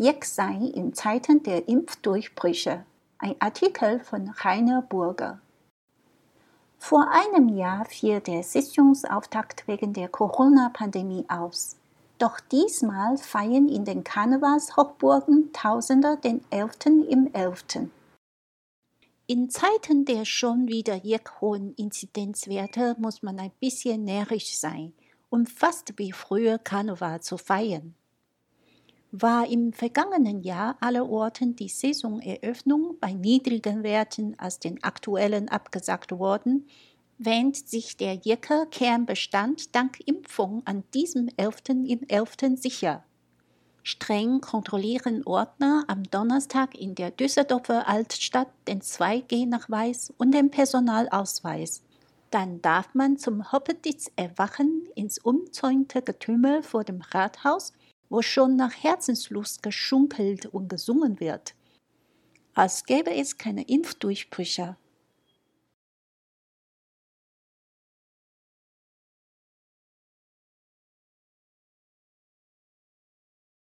Jeck sein in Zeiten der Impfdurchbrüche. Ein Artikel von Rainer Burger. Vor einem Jahr fiel der Sessionsauftakt wegen der Corona-Pandemie aus. Doch diesmal feiern in den Karnevalshochburgen Tausender den 11. im 11. In Zeiten der schon wieder jeck hohen Inzidenzwerte muss man ein bisschen närrisch sein, um fast wie früher Karneval zu feiern. War im vergangenen Jahr allerorten die Saisoneröffnung bei niedrigen Werten als den aktuellen abgesagt worden, wähnt sich der Jecker Kernbestand dank Impfung an diesem 11. im 11. sicher. Streng kontrollieren Ordner am Donnerstag in der Düsseldorfer Altstadt den 2G-Nachweis und den Personalausweis. Dann darf man zum Hoppeditz erwachen ins umzäunte Getümmel vor dem Rathaus, wo schon nach Herzenslust geschunkelt und gesungen wird. Als gäbe es keine Impfdurchbrüche,